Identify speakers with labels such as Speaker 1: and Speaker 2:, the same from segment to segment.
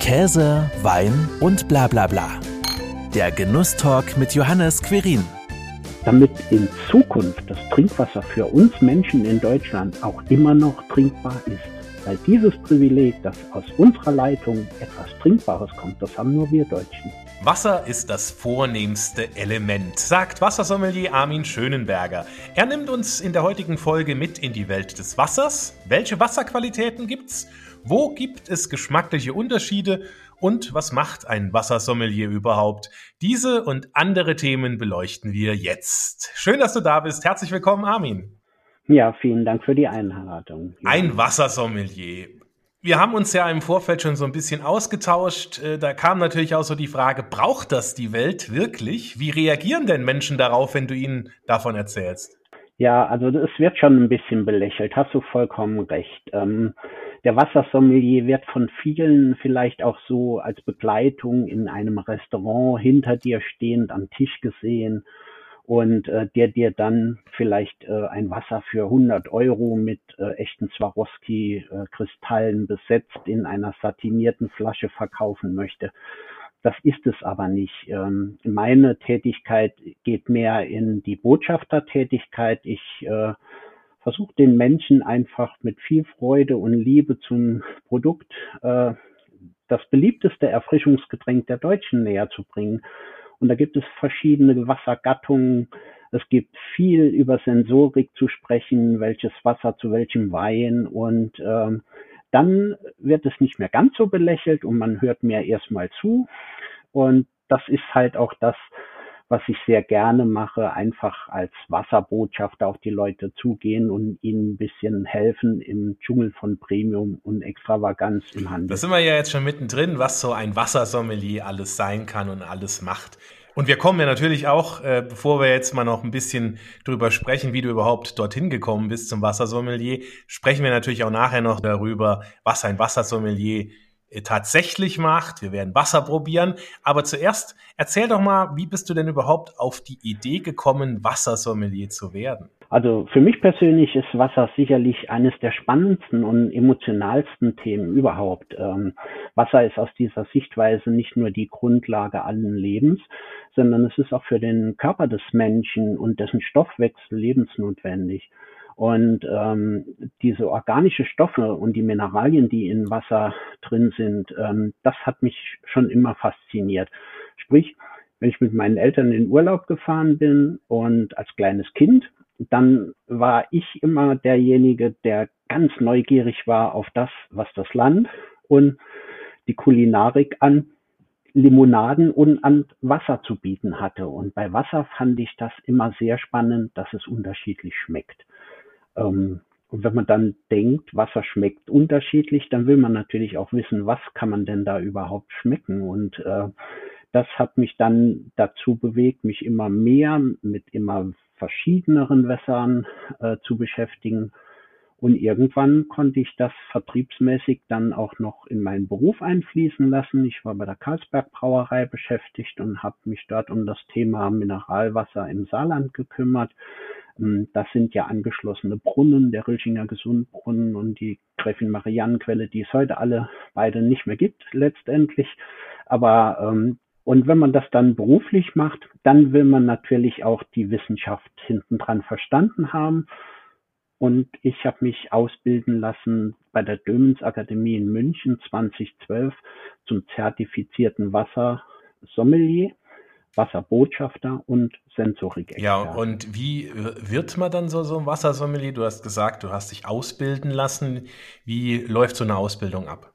Speaker 1: Käse, Wein und bla bla bla. Der Genusstalk mit Johannes Querin.
Speaker 2: Damit in Zukunft das Trinkwasser für uns Menschen in Deutschland auch immer noch trinkbar ist. Weil dieses Privileg, dass aus unserer Leitung etwas Trinkbares kommt, das haben nur wir Deutschen.
Speaker 3: Wasser ist das vornehmste Element, sagt Wassersommelier Armin Schönenberger. Er nimmt uns in der heutigen Folge mit in die Welt des Wassers. Welche Wasserqualitäten gibt's? Wo gibt es geschmackliche Unterschiede? Und was macht ein Wassersommelier überhaupt? Diese und andere Themen beleuchten wir jetzt. Schön, dass du da bist. Herzlich willkommen, Armin.
Speaker 2: Ja, vielen Dank für die Einladung.
Speaker 3: Ein Wassersommelier wir haben uns ja im Vorfeld schon so ein bisschen ausgetauscht. Äh, da kam natürlich auch so die Frage, braucht das die Welt wirklich? Wie reagieren denn Menschen darauf, wenn du ihnen davon erzählst?
Speaker 2: Ja, also es wird schon ein bisschen belächelt, hast du vollkommen recht. Ähm, der Wassersommelier wird von vielen vielleicht auch so als Begleitung in einem Restaurant hinter dir stehend am Tisch gesehen und äh, der dir dann vielleicht äh, ein Wasser für 100 Euro mit äh, echten Swarovski-Kristallen besetzt in einer satinierten Flasche verkaufen möchte. Das ist es aber nicht. Ähm, meine Tätigkeit geht mehr in die Botschaftertätigkeit. Ich äh, versuche den Menschen einfach mit viel Freude und Liebe zum Produkt äh, das beliebteste Erfrischungsgetränk der Deutschen näher zu bringen. Und da gibt es verschiedene Wassergattungen. Es gibt viel über Sensorik zu sprechen, welches Wasser zu welchem Wein. Und ähm, dann wird es nicht mehr ganz so belächelt und man hört mir erstmal zu. Und das ist halt auch das, was ich sehr gerne mache, einfach als Wasserbotschafter auf die Leute zugehen und ihnen ein bisschen helfen im Dschungel von Premium und Extravaganz im Handel.
Speaker 3: Da sind wir ja jetzt schon mittendrin, was so ein Wassersommelier alles sein kann und alles macht. Und wir kommen ja natürlich auch, äh, bevor wir jetzt mal noch ein bisschen drüber sprechen, wie du überhaupt dorthin gekommen bist zum Wassersommelier, sprechen wir natürlich auch nachher noch darüber, was ein Wassersommelier tatsächlich macht. Wir werden Wasser probieren. Aber zuerst erzähl doch mal, wie bist du denn überhaupt auf die Idee gekommen, Wassersommelier zu werden?
Speaker 2: Also für mich persönlich ist Wasser sicherlich eines der spannendsten und emotionalsten Themen überhaupt. Ähm, Wasser ist aus dieser Sichtweise nicht nur die Grundlage allen Lebens, sondern es ist auch für den Körper des Menschen und dessen Stoffwechsel lebensnotwendig. Und ähm, diese organische Stoffe und die Mineralien, die in Wasser drin sind, ähm, das hat mich schon immer fasziniert. Sprich, wenn ich mit meinen Eltern in Urlaub gefahren bin und als kleines Kind, dann war ich immer derjenige, der ganz neugierig war auf das, was das Land und die Kulinarik an Limonaden und an Wasser zu bieten hatte. Und bei Wasser fand ich das immer sehr spannend, dass es unterschiedlich schmeckt. Ähm, und wenn man dann denkt, Wasser schmeckt unterschiedlich, dann will man natürlich auch wissen, was kann man denn da überhaupt schmecken. Und äh, das hat mich dann dazu bewegt, mich immer mehr mit immer verschiedeneren Wässern äh, zu beschäftigen. Und irgendwann konnte ich das vertriebsmäßig dann auch noch in meinen Beruf einfließen lassen. Ich war bei der Karlsberg Brauerei beschäftigt und habe mich dort um das Thema Mineralwasser im Saarland gekümmert. Ähm, das sind ja angeschlossene Brunnen, der Rilchinger Gesundbrunnen und die Gräfin Mariannenquelle, die es heute alle beide nicht mehr gibt letztendlich. Aber ähm, und wenn man das dann beruflich macht, dann will man natürlich auch die Wissenschaft hinten dran verstanden haben. Und ich habe mich ausbilden lassen bei der Dömens Akademie in München 2012 zum zertifizierten Wassersommelier. Wasserbotschafter und Sensorik.
Speaker 3: Ja, und wie wird man dann so, so ein Wassersommelier? Du hast gesagt, du hast dich ausbilden lassen. Wie läuft so eine Ausbildung ab?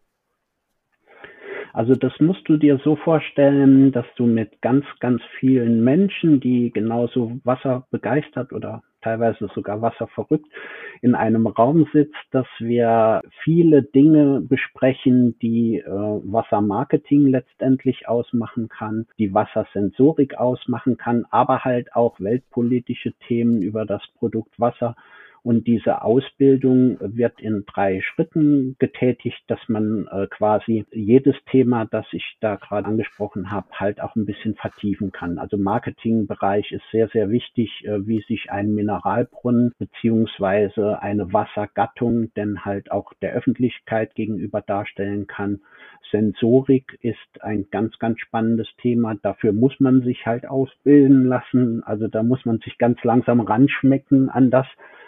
Speaker 2: Also das musst du dir so vorstellen, dass du mit ganz, ganz vielen Menschen, die genauso Wasser begeistert oder teilweise sogar wasserverrückt in einem Raum sitzt, dass wir viele Dinge besprechen, die äh, Wassermarketing letztendlich ausmachen kann, die Wassersensorik ausmachen kann, aber halt auch weltpolitische Themen über das Produkt Wasser Und diese Ausbildung wird in drei Schritten getätigt, dass man äh, quasi jedes Thema, das ich da gerade angesprochen habe, halt auch ein bisschen vertiefen kann. Also Marketingbereich ist sehr, sehr wichtig, äh, wie sich ein Mineralbrunnen beziehungsweise eine Wassergattung denn halt auch der Öffentlichkeit gegenüber darstellen kann. Sensorik ist ein ganz, ganz spannendes Thema. Dafür muss man sich halt ausbilden lassen. Also da muss man sich ganz langsam ranschmecken an das,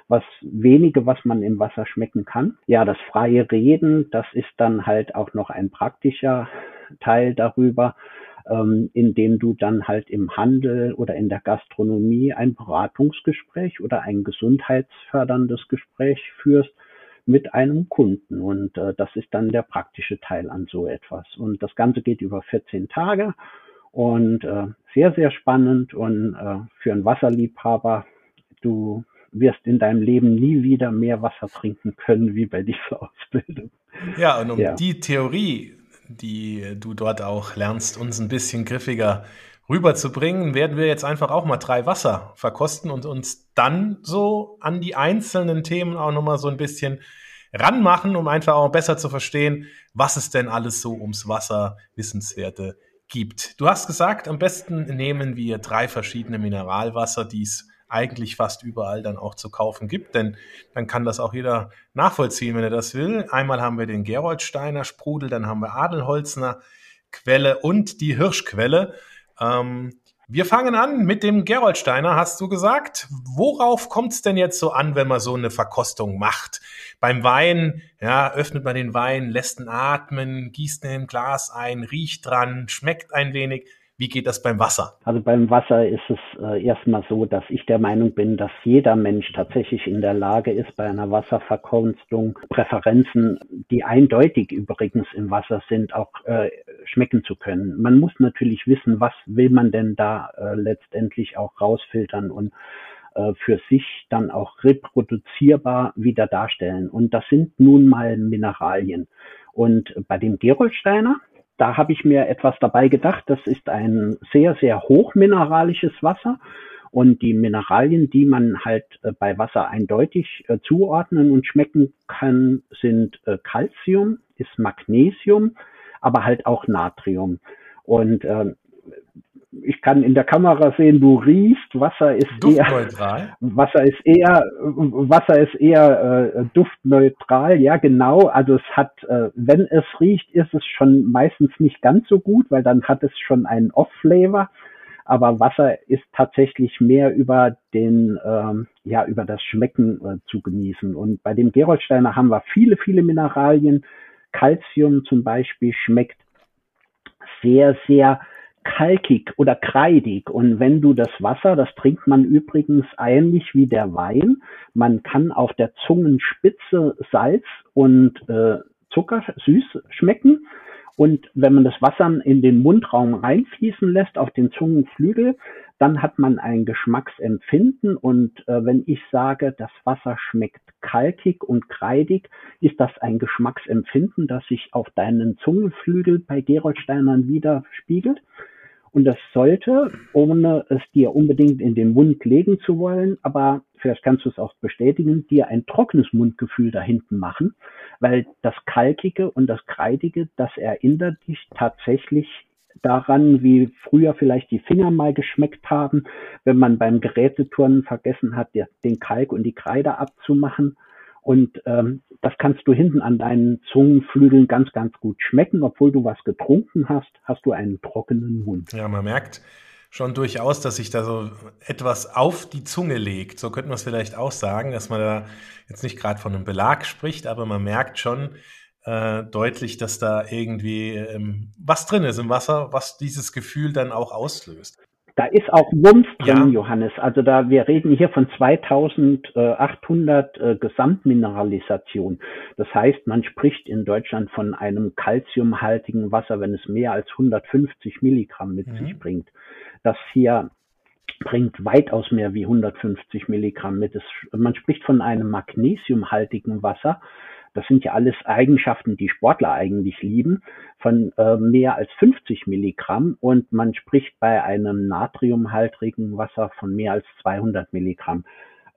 Speaker 2: was wenige, was man im Wasser schmecken kann. Ja, das freie Reden, das ist dann halt auch noch ein praktischer Teil darüber, ähm, indem du dann halt im Handel oder in der Gastronomie ein Beratungsgespräch oder ein gesundheitsförderndes Gespräch führst mit einem Kunden. Und äh, das ist dann der praktische Teil an so etwas. Und das Ganze geht über 14 Tage und äh, sehr, sehr spannend und äh, für einen Wasserliebhaber, du wirst in deinem Leben nie wieder mehr Wasser trinken können wie bei dieser Ausbildung.
Speaker 3: Ja, und um ja. die Theorie, die du dort auch lernst, uns ein bisschen griffiger rüberzubringen, werden wir jetzt einfach auch mal drei Wasser verkosten und uns dann so an die einzelnen Themen auch nochmal so ein bisschen ranmachen, um einfach auch besser zu verstehen, was es denn alles so ums Wasser Wissenswerte gibt. Du hast gesagt, am besten nehmen wir drei verschiedene Mineralwasser, die es eigentlich fast überall dann auch zu kaufen gibt, denn dann kann das auch jeder nachvollziehen, wenn er das will. Einmal haben wir den Geroldsteiner Sprudel, dann haben wir Adelholzner Quelle und die Hirschquelle. Ähm, wir fangen an mit dem Geroldsteiner, hast du gesagt. Worauf kommt es denn jetzt so an, wenn man so eine Verkostung macht? Beim Wein, ja, öffnet man den Wein, lässt ihn atmen, gießt ihn im Glas ein, riecht dran, schmeckt ein wenig. Wie geht das beim Wasser?
Speaker 2: Also beim Wasser ist es äh, erstmal so, dass ich der Meinung bin, dass jeder Mensch tatsächlich in der Lage ist, bei einer Wasserverkonstung Präferenzen, die eindeutig übrigens im Wasser sind, auch äh, schmecken zu können. Man muss natürlich wissen, was will man denn da äh, letztendlich auch rausfiltern und äh, für sich dann auch reproduzierbar wieder darstellen. Und das sind nun mal Mineralien. Und bei dem Gerolsteiner, da habe ich mir etwas dabei gedacht. Das ist ein sehr, sehr hochmineralisches Wasser. Und die Mineralien, die man halt äh, bei Wasser eindeutig äh, zuordnen und schmecken kann, sind äh, Calcium, ist Magnesium, aber halt auch Natrium. Und äh, ich kann in der Kamera sehen, du riechst, Wasser ist eher Wasser ist eher Wasser ist eher äh, duftneutral, ja genau. Also es hat, äh, wenn es riecht, ist es schon meistens nicht ganz so gut, weil dann hat es schon einen Off-Flavor. Aber Wasser ist tatsächlich mehr über den, ähm, ja, über das Schmecken äh, zu genießen. Und bei dem Geroldsteiner haben wir viele, viele Mineralien. Calcium zum Beispiel schmeckt sehr, sehr kalkig oder kreidig. Und wenn du das Wasser, das trinkt man übrigens ähnlich wie der Wein, man kann auf der Zungenspitze Salz und äh, Zucker süß schmecken. Und wenn man das Wasser in den Mundraum reinfließen lässt, auf den Zungenflügel, dann hat man ein Geschmacksempfinden. Und äh, wenn ich sage, das Wasser schmeckt kalkig und kreidig, ist das ein Geschmacksempfinden, das sich auf deinen Zungenflügel bei Geroldsteinern widerspiegelt. Und das sollte, ohne es dir unbedingt in den Mund legen zu wollen, aber vielleicht kannst du es auch bestätigen, dir ein trockenes Mundgefühl da hinten machen, weil das Kalkige und das Kreidige, das erinnert dich tatsächlich daran, wie früher vielleicht die Finger mal geschmeckt haben, wenn man beim Geräteturnen vergessen hat, den Kalk und die Kreide abzumachen. Und ähm, das kannst du hinten an deinen Zungenflügeln ganz, ganz gut schmecken. Obwohl du was getrunken hast, hast du einen trockenen Mund.
Speaker 3: Ja, man merkt schon durchaus, dass sich da so etwas auf die Zunge legt. So könnte man es vielleicht auch sagen, dass man da jetzt nicht gerade von einem Belag spricht, aber man merkt schon äh, deutlich, dass da irgendwie ähm, was drin ist im Wasser, was dieses Gefühl dann auch auslöst.
Speaker 2: Da ist auch Wumms drin, ja. Johannes. Also da, wir reden hier von 2800 äh, Gesamtmineralisation. Das heißt, man spricht in Deutschland von einem calciumhaltigen Wasser, wenn es mehr als 150 Milligramm mit mhm. sich bringt. Das hier bringt weitaus mehr wie 150 Milligramm mit. Es, man spricht von einem magnesiumhaltigen Wasser, das sind ja alles Eigenschaften, die Sportler eigentlich lieben, von äh, mehr als 50 Milligramm und man spricht bei einem natriumhaltigen Wasser von mehr als 200 Milligramm.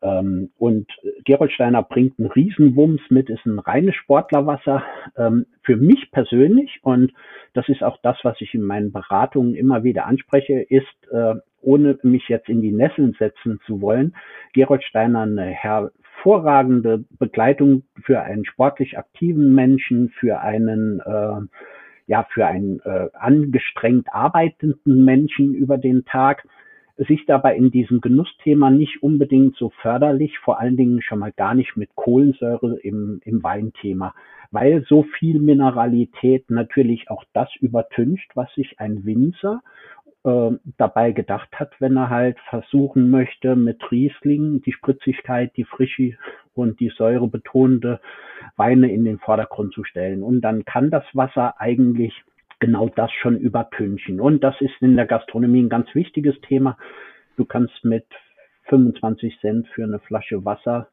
Speaker 2: Ähm, und Gerolsteiner bringt einen Riesenwumms mit, ist ein reines Sportlerwasser. Ähm, für mich persönlich, und das ist auch das, was ich in meinen Beratungen immer wieder anspreche, ist, äh, ohne mich jetzt in die Nesseln setzen zu wollen, Gerolsteiner eine hervorragende Begleitung für einen sportlich aktiven Menschen, für einen äh, ja für einen äh, angestrengt arbeitenden Menschen über den Tag sich dabei in diesem Genussthema nicht unbedingt so förderlich, vor allen Dingen schon mal gar nicht mit Kohlensäure im, im Weinthema, weil so viel Mineralität natürlich auch das übertüncht, was sich ein Winzer dabei gedacht hat, wenn er halt versuchen möchte, mit Riesling die Spritzigkeit, die Frische und die säurebetonende Weine in den Vordergrund zu stellen. Und dann kann das Wasser eigentlich genau das schon übertünchen. Und das ist in der Gastronomie ein ganz wichtiges Thema. Du kannst mit 25 Cent für eine Flasche Wasser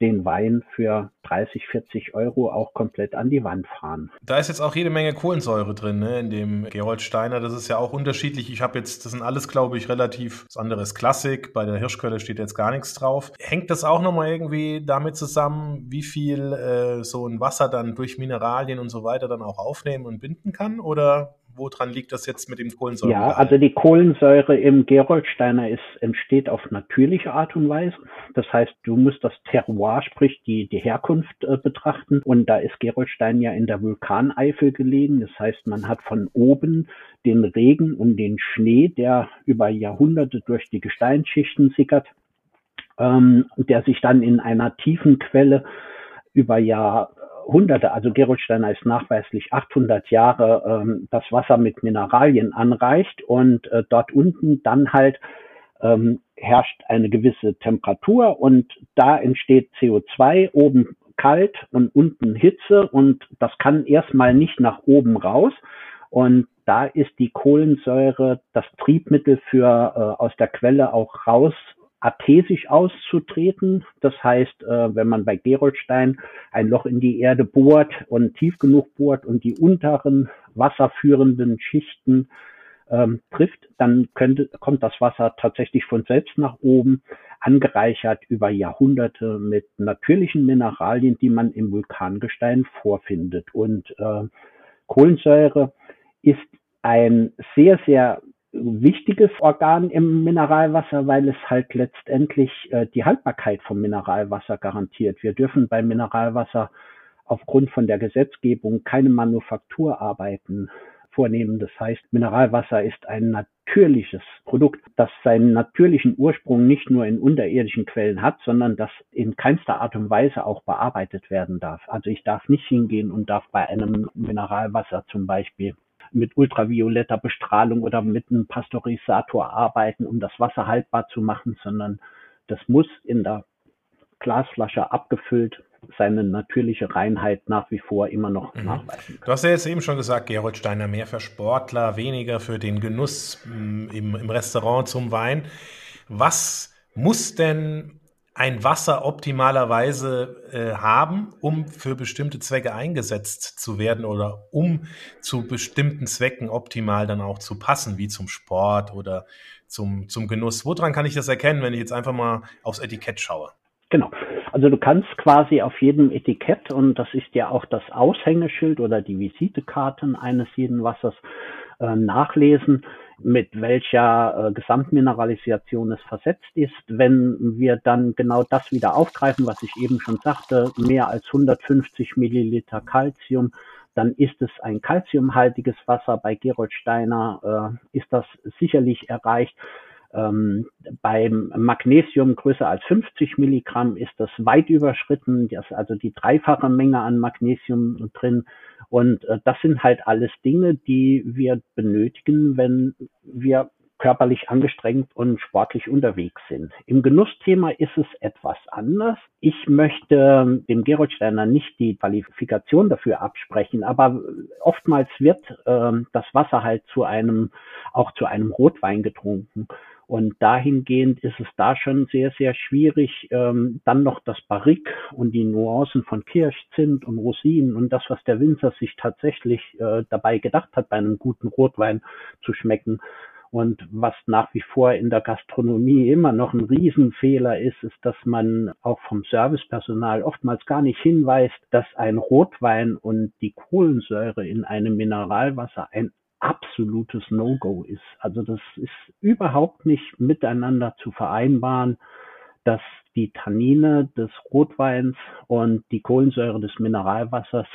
Speaker 2: den Wein für 30, 40 Euro auch komplett an die Wand fahren.
Speaker 3: Da ist jetzt auch jede Menge Kohlensäure drin, ne, in dem Gerold Steiner. Das ist ja auch unterschiedlich. Ich habe jetzt, das sind alles, glaube ich, relativ, das andere ist Klassik. Bei der Hirschquelle steht jetzt gar nichts drauf. Hängt das auch nochmal irgendwie damit zusammen, wie viel äh, so ein Wasser dann durch Mineralien und so weiter dann auch aufnehmen und binden kann? Oder woran liegt das jetzt mit dem Kohlensäure?
Speaker 2: Ja, also die Kohlensäure im Geroldsteiner ist, entsteht auf natürliche Art und Weise. Das heißt, du musst das Terroir, sprich die, die Herkunft äh, betrachten. Und da ist Geroldstein ja in der Vulkaneifel gelegen. Das heißt, man hat von oben den Regen und den Schnee, der über Jahrhunderte durch die Gesteinsschichten sickert, ähm, der sich dann in einer tiefen Quelle über Jahr Hunderte, also Gerolsteiner ist nachweislich 800 Jahre ähm, das Wasser mit Mineralien anreicht und äh, dort unten dann halt ähm, herrscht eine gewisse Temperatur und da entsteht CO2, oben kalt und unten Hitze und das kann erstmal nicht nach oben raus und da ist die Kohlensäure das Triebmittel für äh, aus der Quelle auch raus athesisch auszutreten. Das heißt, äh, wenn man bei Geroldstein ein Loch in die Erde bohrt und tief genug bohrt und die unteren wasserführenden Schichten ähm, trifft, dann könnte, kommt das Wasser tatsächlich von selbst nach oben, angereichert über Jahrhunderte mit natürlichen Mineralien, die man im Vulkangestein vorfindet. Und äh, Kohlensäure ist ein sehr, sehr wichtiges Organ im Mineralwasser, weil es halt letztendlich äh, die Haltbarkeit vom Mineralwasser garantiert. Wir dürfen beim Mineralwasser aufgrund von der Gesetzgebung keine Manufakturarbeiten vornehmen. Das heißt, Mineralwasser ist ein natürliches Produkt, das seinen natürlichen Ursprung nicht nur in unterirdischen Quellen hat, sondern das in keinster Art und Weise auch bearbeitet werden darf. Also ich darf nicht hingehen und darf bei einem Mineralwasser zum Beispiel mit ultravioletter Bestrahlung oder mit einem Pasteurisator arbeiten, um das Wasser haltbar zu machen, sondern das muss in der Glasflasche abgefüllt seine natürliche Reinheit nach wie vor immer noch mhm. nachweisen.
Speaker 3: Du hast ja jetzt eben schon gesagt, Gerold Steiner mehr für Sportler, weniger für den Genuss mm, im, im Restaurant zum Wein. Was muss denn ein Wasser optimalerweise äh, haben, um für bestimmte Zwecke eingesetzt zu werden oder um zu bestimmten Zwecken optimal dann auch zu passen, wie zum Sport oder zum, zum Genuss. Woran kann ich das erkennen, wenn ich jetzt einfach mal aufs Etikett schaue?
Speaker 2: Genau. Also du kannst quasi auf jedem Etikett, und das ist ja auch das Aushängeschild oder die Visitekarten eines jeden Wassers, äh, nachlesen, mit welcher äh, Gesamtmineralisation es versetzt ist. Wenn wir dann genau das wieder aufgreifen, was ich eben schon sagte, mehr als 150 Milliliter Calcium, dann ist es ein calciumhaltiges Wasser. Bei Gerold Steiner äh, ist das sicherlich erreicht. Ähm, beim Magnesium größer als 50 Milligramm ist das weit überschritten, das ist also die dreifache Menge an Magnesium drin. Und äh, das sind halt alles Dinge, die wir benötigen, wenn wir körperlich angestrengt und sportlich unterwegs sind. Im Genussthema ist es etwas anders. Ich möchte dem Gerolsteiner nicht die Qualifikation dafür absprechen, aber oftmals wird äh, das Wasser halt zu einem, auch zu einem Rotwein getrunken. Und dahingehend ist es da schon sehr, sehr schwierig, ähm, dann noch das Barrique und die Nuancen von Kirsch, Zimt und Rosinen und das, was der Winzer sich tatsächlich äh, dabei gedacht hat, bei einem guten Rotwein zu schmecken. Und was nach wie vor in der Gastronomie immer noch ein Riesenfehler ist, ist, dass man auch vom Servicepersonal oftmals gar nicht hinweist, dass ein Rotwein und die Kohlensäure in einem Mineralwasser ein absolutes No-Go ist. Also das ist überhaupt nicht miteinander zu vereinbaren, dass die Tannine des Rotweins und die Kohlensäure des Mineralwassers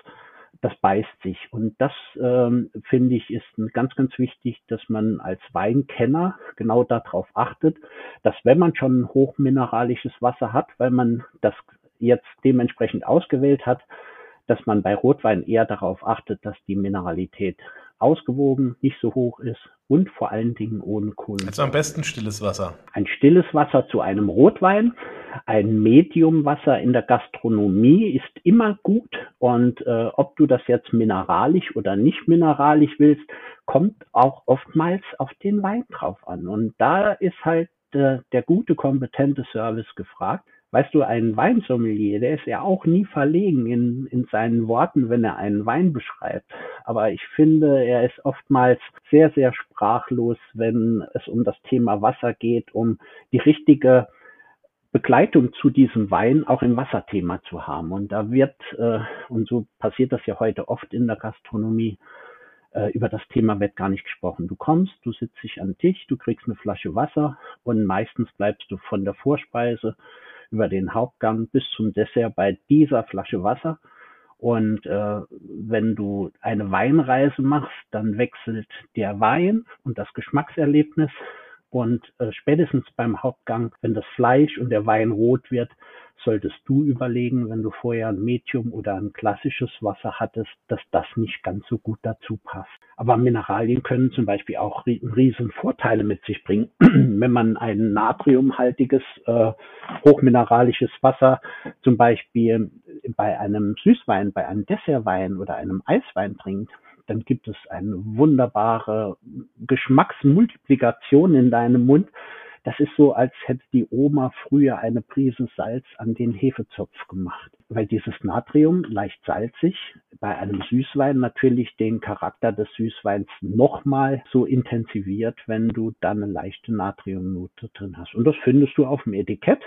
Speaker 2: das beißt sich. Und das ähm, finde ich ist ganz, ganz wichtig, dass man als Weinkenner genau darauf achtet, dass wenn man schon hochmineralisches Wasser hat, weil man das jetzt dementsprechend ausgewählt hat, dass man bei Rotwein eher darauf achtet, dass die Mineralität ausgewogen, nicht so hoch ist und vor allen Dingen ohne Kohlensäure.
Speaker 3: Also am besten stilles Wasser.
Speaker 2: Ein stilles Wasser zu einem Rotwein, ein Mediumwasser in der Gastronomie ist immer gut und äh, ob du das jetzt mineralisch oder nicht mineralisch willst, kommt auch oftmals auf den Wein drauf an. Und da ist halt äh, der gute, kompetente Service gefragt. Weißt du, ein Weinsommelier, der ist ja auch nie verlegen in, in seinen Worten, wenn er einen Wein beschreibt. Aber ich finde, er ist oftmals sehr, sehr sprachlos, wenn es um das Thema Wasser geht, um die richtige Begleitung zu diesem Wein auch im Wasserthema zu haben. Und da wird, äh, und so passiert das ja heute oft in der Gastronomie, äh, über das Thema wird gar nicht gesprochen. Du kommst, du sitzt dich an den Tisch, du kriegst eine Flasche Wasser und meistens bleibst du von der Vorspeise über den Hauptgang bis zum Dessert bei dieser Flasche Wasser. Und äh, wenn du eine Weinreise machst, dann wechselt der Wein und das Geschmackserlebnis. Und äh, spätestens beim Hauptgang, wenn das Fleisch und der Wein rot wird, solltest du überlegen, wenn du vorher ein Medium oder ein klassisches Wasser hattest, dass das nicht ganz so gut dazu passt. Aber Mineralien können zum Beispiel auch riesen Vorteile mit sich bringen. wenn man ein natriumhaltiges, äh, hochmineralisches Wasser zum Beispiel bei einem Süßwein, bei einem Dessertwein oder einem Eiswein trinkt, dann gibt es eine wunderbare Geschmacksmultiplikation in deinem Mund, das ist so, als hätte die Oma früher eine Prise Salz an den Hefezopf gemacht. Weil dieses Natrium leicht salzig bei einem Süßwein natürlich den Charakter des Süßweins nochmal so intensiviert, wenn du dann eine leichte Natriumnote drin hast. Und das findest du auf dem Etikett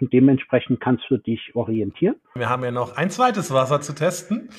Speaker 2: und dementsprechend kannst du dich orientieren.
Speaker 3: Wir haben ja noch ein zweites Wasser zu testen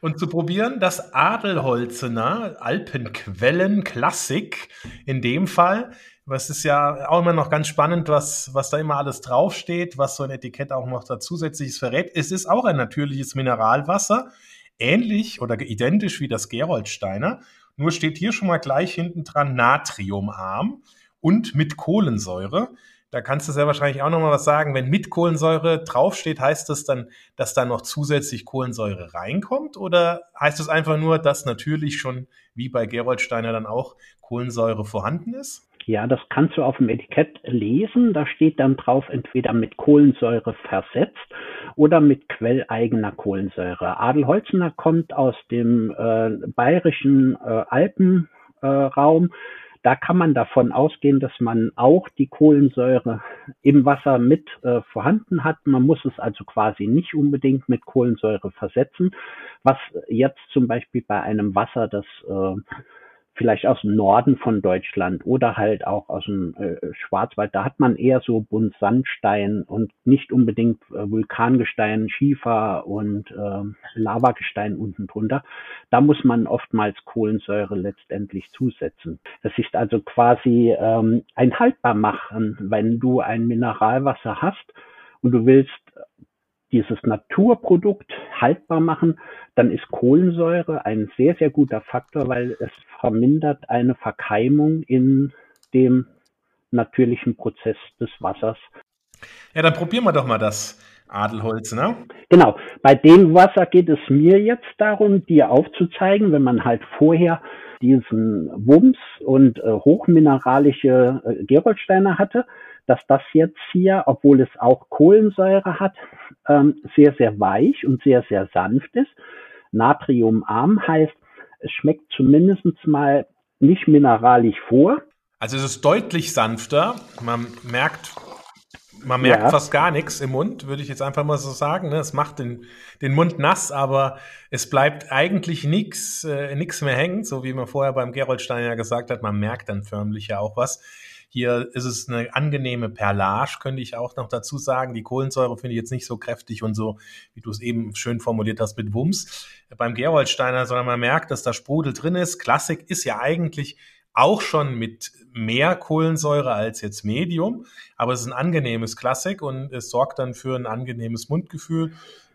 Speaker 3: und zu probieren. Das Adelholzener Alpenquellen Klassik in dem Fall. Es ist ja auch immer noch ganz spannend, was, was da immer alles draufsteht, was so ein Etikett auch noch da zusätzliches verrät. Es ist auch ein natürliches Mineralwasser, ähnlich oder identisch wie das Geroldsteiner. Nur steht hier schon mal gleich hinten dran natriumarm und mit Kohlensäure. Da kannst du sehr wahrscheinlich auch noch mal was sagen. Wenn mit Kohlensäure draufsteht, heißt das dann, dass da noch zusätzlich Kohlensäure reinkommt? Oder heißt es einfach nur, dass natürlich schon, wie bei Geroldsteiner dann auch, Kohlensäure vorhanden ist?
Speaker 2: Ja, das kannst du auf dem Etikett lesen. Da steht dann drauf, entweder mit Kohlensäure versetzt oder mit quelleigener Kohlensäure. Adelholzener kommt aus dem äh, bayerischen äh, Alpenraum. Äh, da kann man davon ausgehen, dass man auch die Kohlensäure im Wasser mit äh, vorhanden hat. Man muss es also quasi nicht unbedingt mit Kohlensäure versetzen, was jetzt zum Beispiel bei einem Wasser, das äh, vielleicht aus dem Norden von Deutschland oder halt auch aus dem äh, Schwarzwald. Da hat man eher so bunt Sandstein und nicht unbedingt äh, Vulkangestein, Schiefer und äh, Lavagestein unten drunter. Da muss man oftmals Kohlensäure letztendlich zusetzen. Das ist also quasi ähm, ein Haltbarmachen, wenn du ein Mineralwasser hast und du willst dieses Naturprodukt haltbar machen, dann ist Kohlensäure ein sehr, sehr guter Faktor, weil es vermindert eine Verkeimung in dem natürlichen Prozess des Wassers.
Speaker 3: Ja, dann probieren wir doch mal das Adelholz, ne?
Speaker 2: Genau. Bei dem Wasser geht es mir jetzt darum, dir aufzuzeigen, wenn man halt vorher diesen Wumms und äh, hochmineralische äh, Geroldsteine hatte, dass das jetzt hier, obwohl es auch Kohlensäure hat, ähm, sehr, sehr weich und sehr, sehr sanft ist. Natriumarm heißt, es schmeckt zumindest mal nicht mineralisch vor.
Speaker 3: Also es ist deutlich sanfter. Man merkt Man merkt ja. fast gar nichts im Mund, würde ich jetzt einfach mal so sagen. Ne? Es macht den, den Mund nass, aber es bleibt eigentlich nichts äh, nix mehr hängen, so wie man vorher beim Geroldstein ja gesagt hat. Man merkt dann förmlich ja auch was. Hier ist es eine angenehme Perlage, könnte ich auch noch dazu sagen. Die Kohlensäure finde ich jetzt nicht so kräftig und so, wie du es eben schön formuliert hast, mit Wumms beim Gerolsteiner, sondern man merkt, dass da Sprudel drin ist. Klassik ist ja eigentlich auch schon mit mehr Kohlensäure als jetzt Medium, aber es ist ein angenehmes Klassik und es sorgt dann für ein angenehmes Mundgefühl.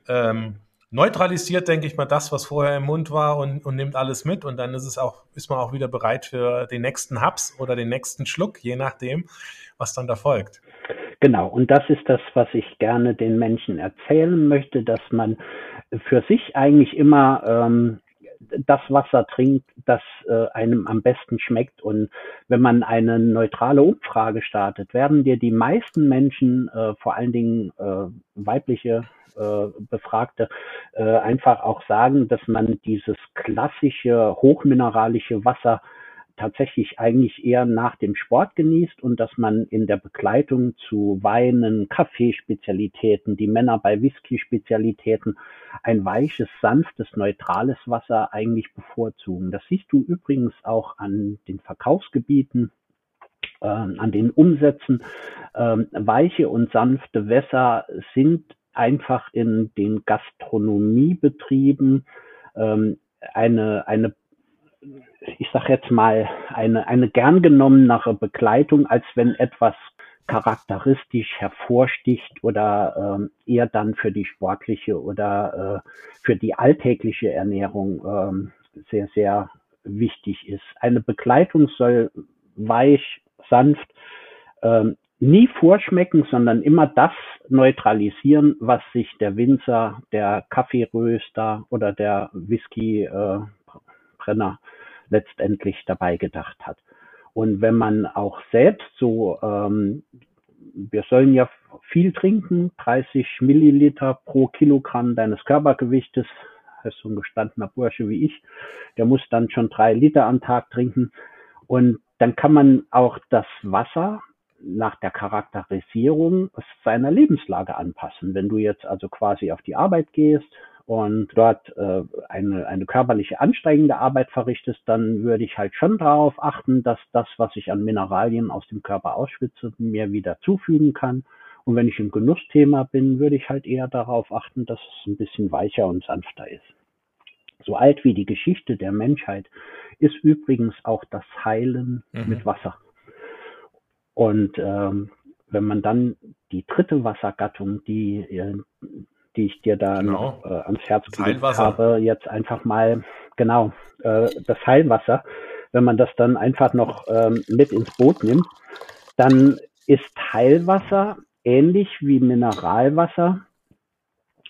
Speaker 3: Ähm, neutralisiert, denke ich mal, das, was vorher im Mund war und, und nimmt alles mit und dann ist es auch, ist man auch wieder bereit für den nächsten Haps oder den nächsten Schluck, je nachdem, was dann da folgt.
Speaker 2: Genau, und das ist das, was ich gerne den Menschen erzählen möchte, dass man für sich eigentlich immer ähm, das Wasser trinkt, das äh, einem am besten schmeckt. Und wenn man eine neutrale Umfrage startet, werden dir die meisten Menschen, äh, vor allen Dingen äh, weibliche äh, Befragte, äh, einfach auch sagen, dass man dieses klassische hochmineralische Wasser tatsächlich eigentlich eher nach dem Sport genießt und dass man in der Begleitung zu Weinen, Kaffeespezialitäten, die Männer bei Whisky-Spezialitäten ein weiches, sanftes, neutrales Wasser eigentlich bevorzugen. Das siehst du übrigens auch an den Verkaufsgebieten, äh, an den Umsätzen. Ähm, weiche und sanfte Wässer sind einfach in den Gastronomiebetrieben ähm, eine, eine ich sag jetzt mal, eine, eine gern genommenere Begleitung, als wenn etwas charakteristisch hervorsticht oder ähm, eher dann für die sportliche oder äh, für die alltägliche Ernährung ähm, sehr, sehr wichtig ist. Eine Begleitung soll weich, sanft, ähm, nie vorschmecken, sondern immer das neutralisieren, was sich der Winzer, der Kaffeeröster oder der Whisky-Brenner äh, letztendlich dabei gedacht hat. Und wenn man auch selbst so, ähm, wir sollen ja viel trinken, 30 Milliliter pro Kilogramm deines Körpergewichtes, das so ein gestandener Bursche wie ich, der muss dann schon drei Liter am Tag trinken. Und dann kann man auch das Wasser nach der Charakterisierung seiner Lebenslage anpassen. Wenn du jetzt also quasi auf die Arbeit gehst, und dort äh, eine, eine körperliche anstrengende Arbeit verrichtest, dann würde ich halt schon darauf achten, dass das, was ich an Mineralien aus dem Körper ausschwitze, mir wieder zufügen kann. Und wenn ich im Genussthema bin, würde ich halt eher darauf achten, dass es ein bisschen weicher und sanfter ist. So alt wie die Geschichte der Menschheit ist übrigens auch das Heilen mhm. mit Wasser. Und ähm, wenn man dann die dritte Wassergattung, die äh, die ich dir da genau. noch, äh, ans Herz gelegt habe, jetzt einfach mal, genau, äh, das Heilwasser, wenn man das dann einfach noch ähm, mit ins Boot nimmt, dann ist Heilwasser ähnlich wie Mineralwasser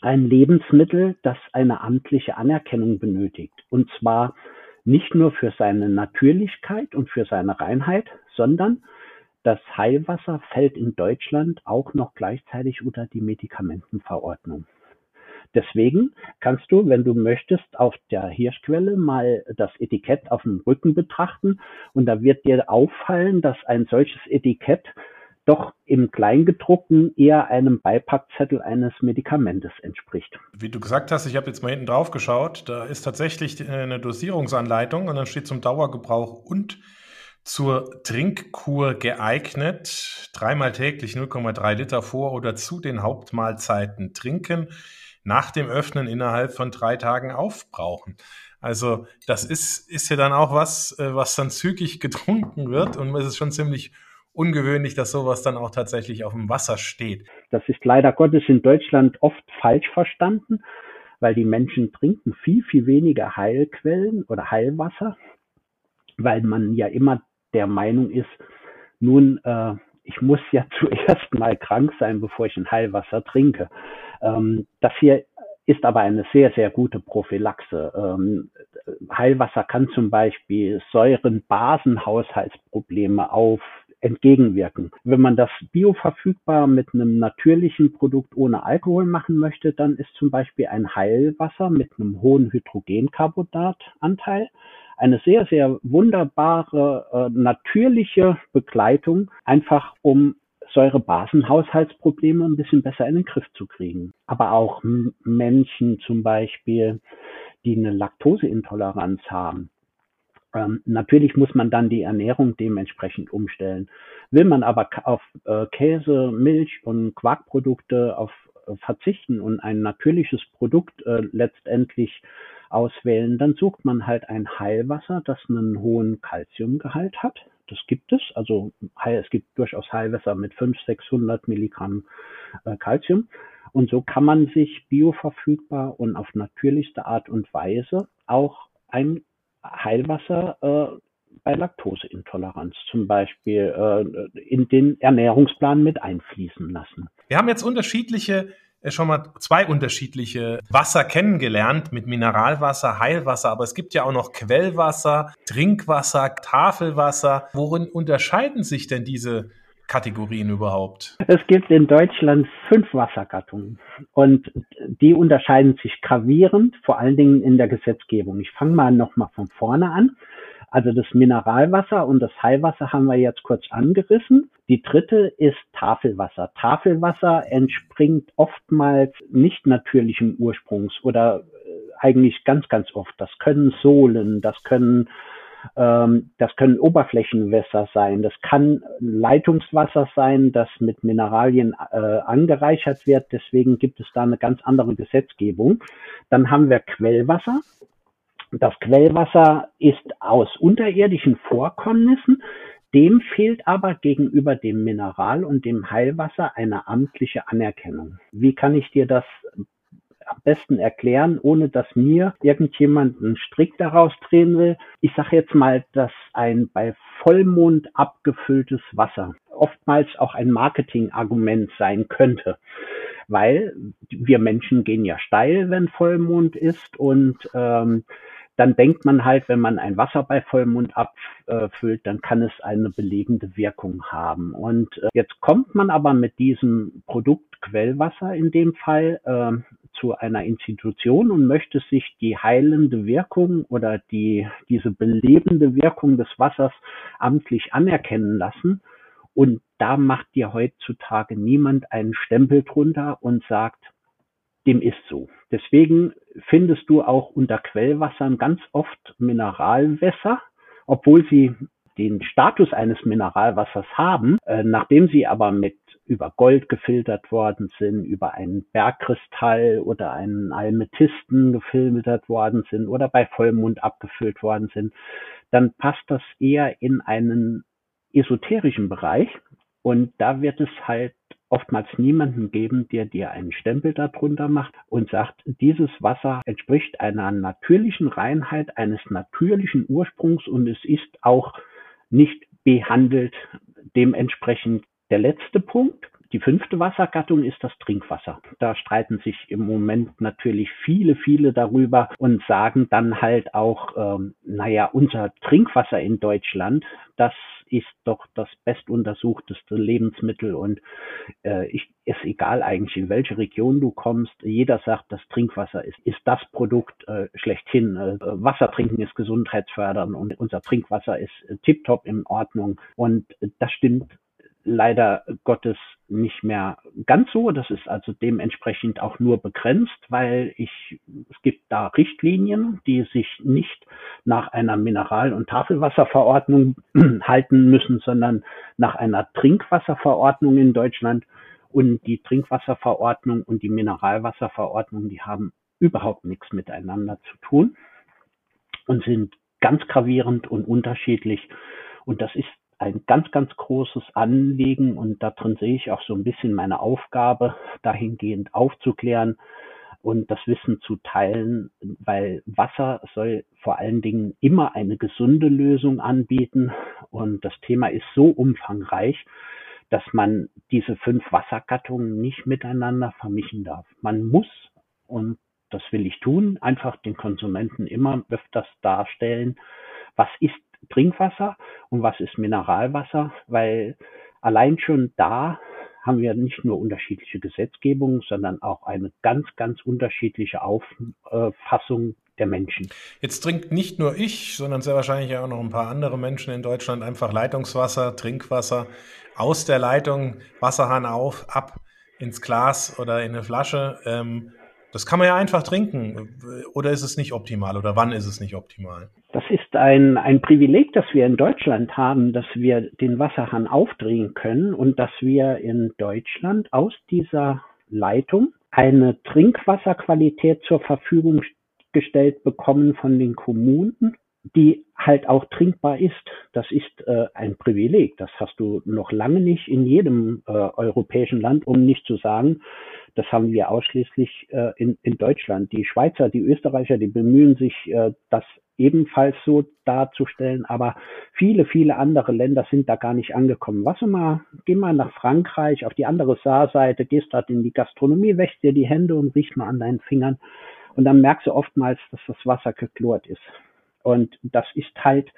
Speaker 2: ein Lebensmittel, das eine amtliche Anerkennung benötigt. Und zwar nicht nur für seine Natürlichkeit und für seine Reinheit, sondern das Heilwasser fällt in Deutschland auch noch gleichzeitig unter die Medikamentenverordnung. Deswegen kannst du, wenn du möchtest, auf der Hirschquelle mal das Etikett auf dem Rücken betrachten und da wird dir auffallen, dass ein solches Etikett doch im Kleingedruckten eher einem Beipackzettel eines Medikamentes entspricht.
Speaker 3: Wie du gesagt hast, ich habe jetzt mal hinten drauf geschaut, da ist tatsächlich eine Dosierungsanleitung und dann steht zum Dauergebrauch und zur Trinkkur geeignet. Dreimal täglich 0,3 Liter vor oder zu den Hauptmahlzeiten trinken. Nach dem Öffnen innerhalb von drei Tagen aufbrauchen. Also das ist, ist ja dann auch was, äh, was dann zügig getrunken wird und es ist schon ziemlich ungewöhnlich, dass sowas dann auch tatsächlich auf dem Wasser steht.
Speaker 2: Das ist leider Gottes in Deutschland oft falsch verstanden, weil die Menschen trinken viel, viel weniger Heilquellen oder Heilwasser, weil man ja immer der Meinung ist, nun, äh, ich muss ja zuerst mal krank sein, bevor ich ein Heilwasser trinke. Ähm, das hier ist aber eine sehr, sehr gute Prophylaxe. Ähm, Heilwasser kann zum Beispiel Säuren-Basen-Haushaltsprobleme auf entgegenwirken. Wenn man das bioverfügbar mit einem natürlichen Produkt ohne Alkohol machen möchte, dann ist zum Beispiel ein Heilwasser mit einem hohen Hydrogencarbonatanteil eine sehr, sehr wunderbare, äh, natürliche Begleitung, einfach um Säurebasenhaushaltsprobleme ein bisschen besser in den Griff zu kriegen. Aber auch Menschen zum Beispiel, die eine Laktoseintoleranz haben. Ähm, natürlich muss man dann die Ernährung dementsprechend umstellen. Will man aber auf äh, Käse, Milch und Quarkprodukte auf äh, verzichten und ein natürliches Produkt äh, letztendlich auswählen, dann sucht man halt ein Heilwasser, das einen hohen Kalziumgehalt hat. Das gibt es. Also es gibt durchaus Heilwasser mit 500, 600 Milligramm äh, Calcium. Und so kann man sich bioverfügbar und auf natürlichste Art und Weise auch ein Heilwasser äh, bei Laktoseintoleranz zum Beispiel äh, in den Ernährungsplan mit einfließen lassen.
Speaker 3: Wir haben jetzt unterschiedliche schon mal zwei unterschiedliche Wasser kennengelernt mit Mineralwasser, Heilwasser, aber es gibt ja auch noch Quellwasser, Trinkwasser, Tafelwasser. Worin unterscheiden sich denn diese Kategorien überhaupt?
Speaker 2: Es gibt in Deutschland fünf Wassergattungen und die unterscheiden sich gravierend, vor allen Dingen in der Gesetzgebung. Ich fange mal nochmal von vorne an. Also das Mineralwasser und das Heilwasser haben wir jetzt kurz angerissen. Die dritte ist Tafelwasser. Tafelwasser entspringt oftmals nicht natürlichem Ursprungs oder äh, eigentlich ganz, ganz oft. Das können Sohlen, das können ähm, das können Oberflächenwässer sein, das kann Leitungswasser sein, das mit Mineralien äh, angereichert wird. Deswegen gibt es da eine ganz andere Gesetzgebung. Dann haben wir Quellwasser. Das Quellwasser ist aus unterirdischen Vorkommnissen. Dem fehlt aber gegenüber dem Mineral und dem Heilwasser eine amtliche Anerkennung. Wie kann ich dir das am besten erklären, ohne dass mir irgendjemand einen Strick daraus drehen will? Ich sage jetzt mal, dass ein bei Vollmond abgefülltes Wasser oftmals auch ein Marketingargument sein könnte weil wir Menschen gehen ja steil, wenn Vollmond ist und ähm, dann denkt man halt, wenn man ein Wasser bei Vollmond abfüllt, dann kann es eine belegende Wirkung haben. Und äh, jetzt kommt man aber mit diesem Produkt Quellwasser in dem Fall äh, zu einer Institution und möchte sich die heilende Wirkung oder die, diese belebende Wirkung des Wassers amtlich anerkennen lassen. Und da macht dir heutzutage niemand einen Stempel drunter und sagt, dem ist so. Deswegen findest du auch unter Quellwassern ganz oft Mineralwässer, obwohl sie den Status eines Mineralwassers haben, äh, nachdem sie aber mit über Gold gefiltert worden sind, über einen Bergkristall oder einen Almetisten gefiltert worden sind oder bei Vollmond abgefüllt worden sind, dann passt das eher in einen esoterischen Bereich. Und da wird es halt oftmals niemanden geben, der dir einen Stempel darunter macht und sagt, dieses Wasser entspricht einer natürlichen Reinheit, eines natürlichen Ursprungs und es ist auch nicht behandelt. Dementsprechend der letzte Punkt. Die fünfte Wassergattung ist das Trinkwasser. Da streiten sich im Moment natürlich viele, viele darüber und sagen dann halt auch, ähm, naja, unser Trinkwasser in Deutschland, das ist doch das bestuntersuchteste Lebensmittel und äh, ich, ist egal eigentlich, in welche Region du kommst. Jeder sagt, das Trinkwasser ist, ist das Produkt äh, schlechthin. Äh, Wasser trinken ist gesundheitsfördernd und unser Trinkwasser ist äh, tiptop in Ordnung. Und äh, das stimmt leider Gottes nicht mehr ganz so. Das ist also dementsprechend auch nur begrenzt, weil ich, es gibt da Richtlinien, die sich nicht nach einer Mineral- und Tafelwasserverordnung halten müssen, sondern nach einer Trinkwasserverordnung in Deutschland. Und die Trinkwasserverordnung und die Mineralwasserverordnung, die haben überhaupt nichts miteinander zu tun und sind ganz gravierend und unterschiedlich. Und das ist ein ganz, ganz großes Anliegen und darin sehe ich auch so ein bisschen meine Aufgabe, dahingehend aufzuklären und das Wissen zu teilen, weil Wasser soll vor allen Dingen immer eine gesunde Lösung anbieten und das Thema ist so umfangreich, dass man diese fünf Wassergattungen nicht miteinander vermischen darf. Man muss, und das will ich tun, einfach den Konsumenten immer öfters darstellen, was ist Trinkwasser und was ist Mineralwasser, weil allein schon da haben wir nicht nur unterschiedliche Gesetzgebungen, sondern auch eine ganz, ganz unterschiedliche Auffassung der Menschen.
Speaker 3: Jetzt trinkt nicht nur ich, sondern sehr wahrscheinlich auch noch ein paar andere Menschen in Deutschland einfach Leitungswasser, Trinkwasser aus der Leitung, Wasserhahn auf, ab ins Glas oder in eine Flasche. Ähm, das kann man ja einfach trinken. Oder ist es nicht optimal? Oder wann ist es nicht optimal?
Speaker 2: Das ist ein, ein Privileg, das wir in Deutschland haben, dass wir den Wasserhahn aufdrehen können und dass wir in Deutschland aus dieser Leitung eine Trinkwasserqualität zur Verfügung gestellt bekommen von den Kommunen, die halt auch trinkbar ist. Das ist äh, ein Privileg. Das hast du noch lange nicht in jedem äh, europäischen Land, um nicht zu sagen, das haben wir ausschließlich äh, in, in Deutschland. Die Schweizer, die Österreicher, die bemühen sich, äh, das ebenfalls so darzustellen, aber viele, viele andere Länder sind da gar nicht angekommen. Was mal, geh mal nach Frankreich auf die andere Saarseite, gehst dort in die Gastronomie, wäschst dir die Hände und riechst mal an deinen Fingern und dann merkst du oftmals, dass das Wasser geklort ist. Und das ist halt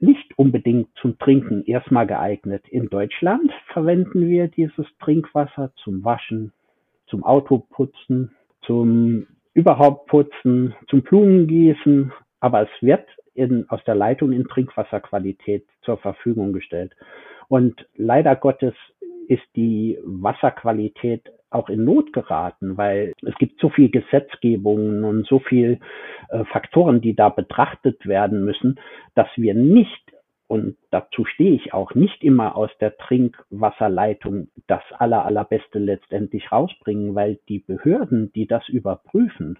Speaker 2: nicht unbedingt zum Trinken erstmal geeignet. In Deutschland verwenden wir dieses Trinkwasser zum Waschen, zum Autoputzen, zum überhaupt putzen, zum Blumengießen, aber es wird in, aus der Leitung in Trinkwasserqualität zur Verfügung gestellt. Und leider Gottes ist die Wasserqualität auch in Not geraten, weil es gibt so viel Gesetzgebungen und so viel äh, Faktoren, die da betrachtet werden müssen, dass wir nicht und dazu stehe ich auch nicht immer aus der Trinkwasserleitung das aller, allerbeste letztendlich rausbringen, weil die Behörden, die das überprüfen,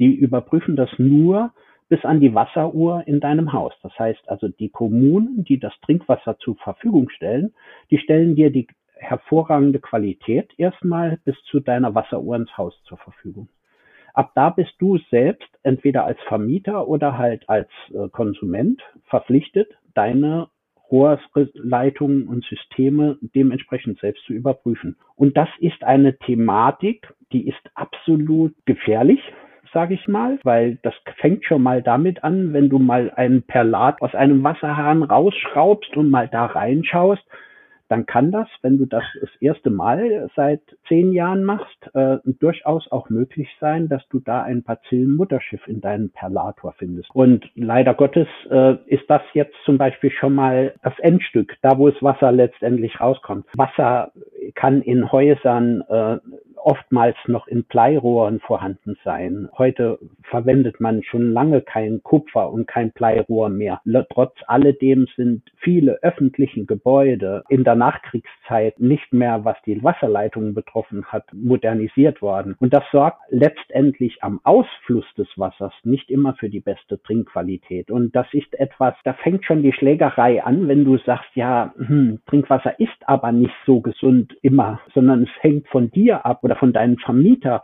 Speaker 2: die überprüfen das nur bis an die Wasseruhr in deinem Haus. Das heißt also, die Kommunen, die das Trinkwasser zur Verfügung stellen, die stellen dir die hervorragende Qualität erstmal bis zu deiner Wasseruhr ins Haus zur Verfügung. Ab da bist du selbst entweder als Vermieter oder halt als äh, Konsument verpflichtet, deine Rohrleitungen und Systeme dementsprechend selbst zu überprüfen. Und das ist eine Thematik, die ist absolut gefährlich, sage ich mal, weil das fängt schon mal damit an, wenn du mal einen Perlat aus einem Wasserhahn rausschraubst und mal da reinschaust, dann kann das, wenn du das das erste Mal seit zehn Jahren machst, äh, durchaus auch möglich sein, dass du da ein Bazillenmutterschiff in deinem Perlator findest. Und leider Gottes äh, ist das jetzt zum Beispiel schon mal das Endstück, da wo das Wasser letztendlich rauskommt. Wasser kann in Häusern äh, oftmals noch in Bleirohren vorhanden sein. Heute verwendet man schon lange kein Kupfer und kein Bleirohr mehr. Trotz alledem sind viele öffentlichen Gebäude in der Nachkriegszeit nicht mehr, was die Wasserleitungen betroffen hat, modernisiert worden. Und das sorgt letztendlich am Ausfluss des Wassers nicht immer für die beste Trinkqualität. Und das ist etwas, da fängt schon die Schlägerei an, wenn du sagst, ja, hm, Trinkwasser ist aber nicht so gesund immer, sondern es hängt von dir ab oder von deinem Vermieter,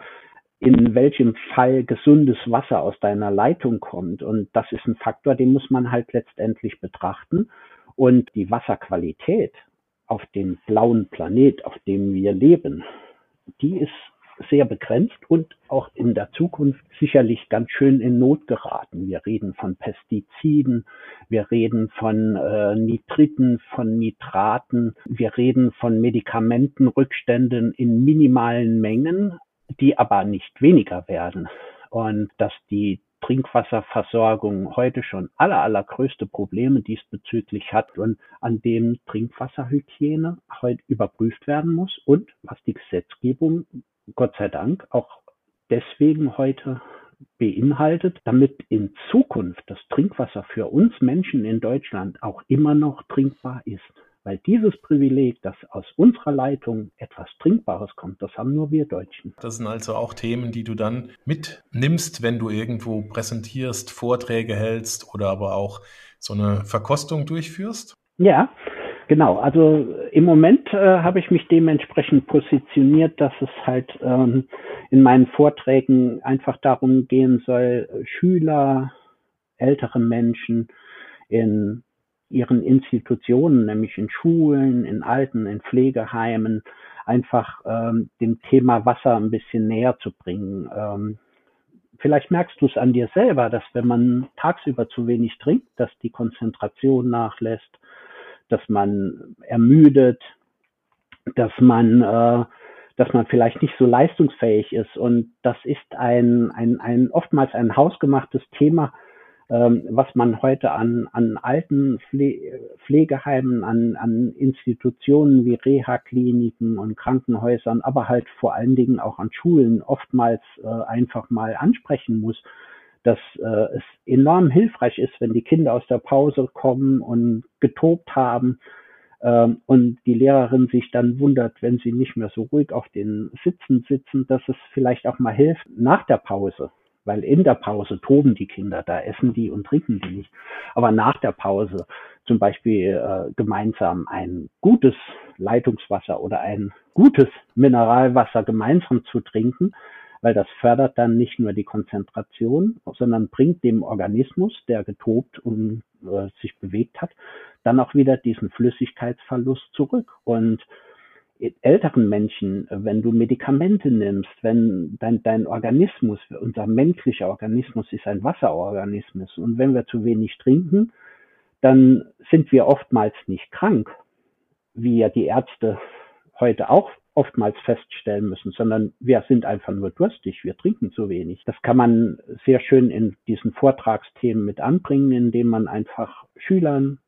Speaker 2: in welchem Fall gesundes Wasser aus deiner Leitung kommt. Und das ist ein Faktor, den muss man halt letztendlich betrachten. Und die Wasserqualität auf dem blauen Planet, auf dem wir leben, die ist sehr begrenzt und auch in der Zukunft sicherlich ganz schön in Not geraten. Wir reden von Pestiziden, wir reden von äh, Nitriten, von Nitraten, wir reden von Medikamentenrückständen in minimalen Mengen, die aber nicht weniger werden. Und dass die Trinkwasserversorgung heute schon aller, allergrößte Probleme diesbezüglich hat und an dem Trinkwasserhygiene heute überprüft werden muss und was die Gesetzgebung Gott sei Dank auch deswegen heute beinhaltet, damit in Zukunft das Trinkwasser für uns Menschen in Deutschland auch immer noch trinkbar ist. Weil dieses Privileg, dass aus unserer Leitung etwas Trinkbares kommt, das haben nur wir Deutschen.
Speaker 3: Das sind also auch Themen, die du dann mitnimmst, wenn du irgendwo präsentierst, Vorträge hältst oder aber auch so eine Verkostung durchführst?
Speaker 2: Ja, Genau, also im Moment äh, habe ich mich dementsprechend positioniert, dass es halt ähm, in meinen Vorträgen einfach darum gehen soll, Schüler, ältere Menschen in ihren Institutionen, nämlich in Schulen, in Alten, in Pflegeheimen, einfach ähm, dem Thema Wasser ein bisschen näher zu bringen. Ähm, vielleicht merkst du es an dir selber, dass wenn man tagsüber zu wenig trinkt, dass die Konzentration nachlässt, dass man ermüdet, dass man, äh, dass man vielleicht nicht so leistungsfähig ist. Und das ist ein, ein, ein oftmals ein hausgemachtes Thema, ähm, was man heute an, an alten Pflegeheimen, an, an Institutionen wie Reha-Kliniken und Krankenhäusern, aber halt vor allen Dingen auch an Schulen oftmals äh, einfach mal ansprechen muss, dass äh, es enorm hilfreich ist, wenn die Kinder aus der Pause kommen und getobt haben ähm, und die Lehrerin sich dann wundert, wenn sie nicht mehr so ruhig auf den Sitzen sitzen, dass es vielleicht auch mal hilft nach der Pause weil in der Pause toben die Kinder, da essen die und trinken die nicht. Aber nach der Pause zum Beispiel äh, gemeinsam ein gutes Leitungswasser oder ein gutes Mineralwasser gemeinsam zu trinken, weil das fördert dann nicht nur die Konzentration, sondern bringt dem Organismus, der getobt und äh, sich bewegt hat, dann auch wieder diesen Flüssigkeitsverlust zurück. Und älteren Menschen, wenn du Medikamente nimmst, wenn dein, dein Organismus, unser menschlicher Organismus ist ein Wasserorganismus und wenn wir zu wenig trinken, dann sind wir oftmals nicht krank, wie ja die Ärzte heute auch oftmals feststellen müssen, sondern wir sind einfach nur durstig, wir trinken zu wenig. Das kann man sehr schön in diesen Vortragsthemen mit anbringen, indem man einfach Schülern,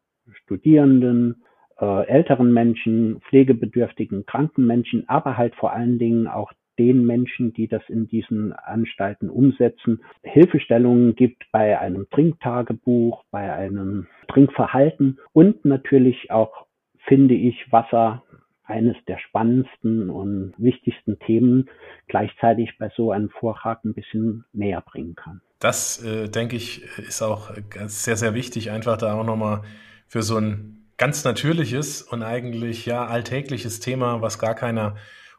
Speaker 2: Studierenden, äh, älteren Menschen, pflegebedürftigen, kranken Menschen, aber halt vor allen Dingen auch den Menschen, die das in diesen Anstalten umsetzen, Hilfestellungen gibt bei einem Trinktagebuch, bei einem Trinkverhalten und natürlich auch, finde ich, Wasser eines der spannendsten und wichtigsten Themen gleichzeitig bei so einem Vortrag ein bisschen näher bringen kann.
Speaker 3: Das, äh, denke ich, ist auch sehr, sehr wichtig, einfach da auch nochmal für so ein ganz natürliches und eigentlich ja alltägliches Thema, was gar keiner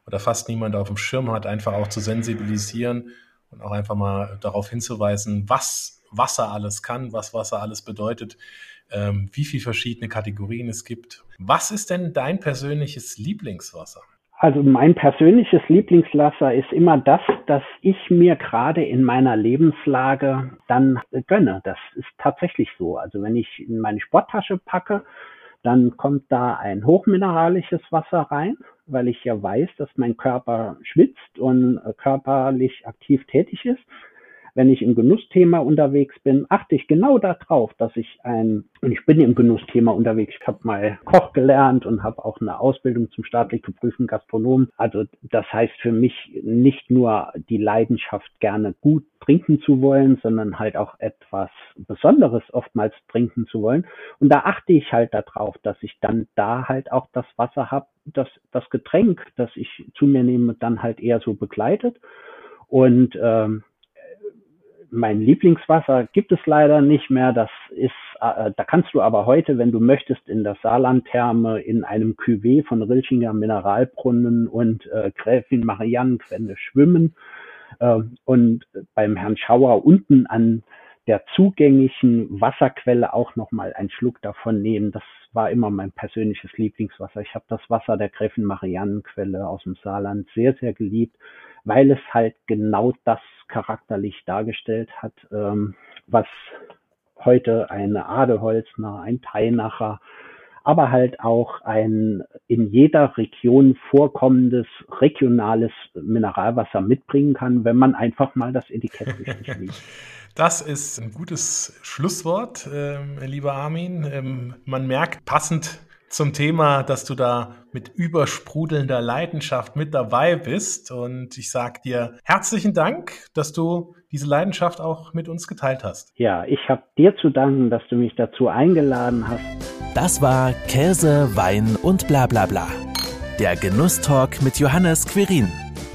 Speaker 3: oder fast niemand auf dem Schirm hat, einfach auch zu sensibilisieren und auch einfach mal darauf hinzuweisen, was Wasser alles kann, was Wasser alles bedeutet, ähm, wie viele verschiedene Kategorien es gibt. Was ist denn dein persönliches Lieblingswasser?
Speaker 2: Also mein persönliches Lieblingswasser ist immer das, das ich mir gerade in meiner Lebenslage dann gönne. Das ist tatsächlich so. Also wenn ich in meine Sporttasche packe, dann kommt da ein hochmineralisches Wasser rein, weil ich ja weiß, dass mein Körper schwitzt und körperlich aktiv tätig ist wenn ich im Genussthema unterwegs bin, achte ich genau darauf, dass ich ein, und ich bin im Genussthema unterwegs, ich habe mal Koch gelernt und habe auch eine Ausbildung zum staatlich geprüften Gastronom. Also das heißt für mich nicht nur die Leidenschaft, gerne gut trinken zu wollen, sondern halt auch etwas Besonderes oftmals trinken zu wollen. Und da achte ich halt darauf, dass ich dann da halt auch das Wasser habe, das, das Getränk, das ich zu mir nehme, dann halt eher so begleitet. Und ähm, mein Lieblingswasser gibt es leider nicht mehr. Das ist, äh, da kannst du aber heute, wenn du möchtest, in der Saarlandtherme in einem Cuvée von Rilchinger Mineralbrunnen und äh, Gräfin Mariannenquelle schwimmen äh, und beim Herrn Schauer unten an der zugänglichen Wasserquelle auch nochmal einen Schluck davon nehmen. Das war immer mein persönliches Lieblingswasser. Ich habe das Wasser der Gräfin Mariannenquelle aus dem Saarland sehr, sehr geliebt weil es halt genau das charakterlich dargestellt hat, ähm, was heute eine Adelholzner, ein Teinacher, aber halt auch ein in jeder Region vorkommendes regionales Mineralwasser mitbringen kann, wenn man einfach mal das Etikett richtig liest.
Speaker 3: Das ist ein gutes Schlusswort, äh, lieber Armin. Ähm, man merkt passend zum Thema, dass du da mit übersprudelnder Leidenschaft mit dabei bist. Und ich sage dir herzlichen Dank, dass du diese Leidenschaft auch mit uns geteilt hast.
Speaker 2: Ja, ich habe dir zu danken, dass du mich dazu eingeladen hast.
Speaker 1: Das war Käse, Wein und bla bla bla. Der Genusstalk mit Johannes Quirin.